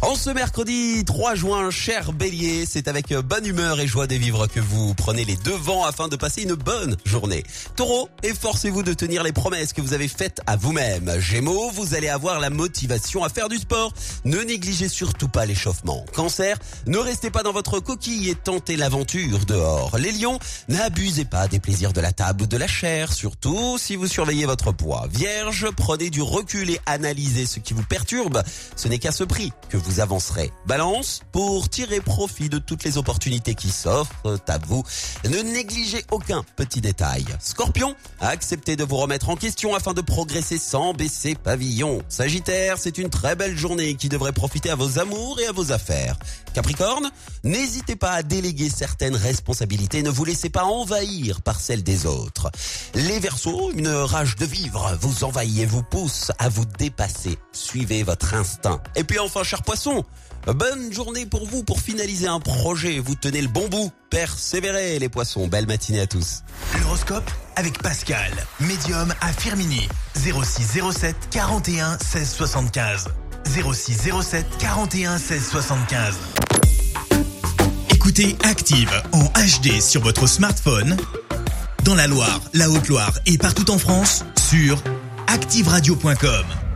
En ce mercredi 3 juin, cher bélier, c'est avec bonne humeur et joie de vivre que vous prenez les devants afin de passer une bonne journée. Taureau, efforcez-vous de tenir les promesses que vous avez faites à vous-même. Gémeaux, vous allez avoir la motivation à faire du sport. Ne négligez surtout pas l'échauffement. Cancer, ne restez pas dans votre coquille et tentez l'aventure dehors. Les lions, n'abusez pas des plaisirs de la table ou de la chair, surtout si vous surveillez votre poids. Vierge, prenez du recul et analysez ce qui vous perturbe. Ce n'est qu'à ce prix que vous vous avancerez. Balance, pour tirer profit de toutes les opportunités qui s'offrent à vous, ne négligez aucun petit détail. Scorpion, acceptez de vous remettre en question afin de progresser sans baisser pavillon. Sagittaire, c'est une très belle journée qui devrait profiter à vos amours et à vos affaires. Capricorne, n'hésitez pas à déléguer certaines responsabilités, ne vous laissez pas envahir par celles des autres. Les Verseaux, une rage de vivre vous envahit et vous pousse à vous dépasser. Suivez votre instinct. Et puis enfin, cher poisson, Bonne journée pour vous pour finaliser un projet. Vous tenez le bon bout. Persévérez les poissons. Belle matinée à tous. L'horoscope avec Pascal, médium à Firmini. 0607 41 16 75. 0607 41 16 75. Écoutez Active en HD sur votre smartphone, dans la Loire, la Haute-Loire et partout en France, sur activeradio.com.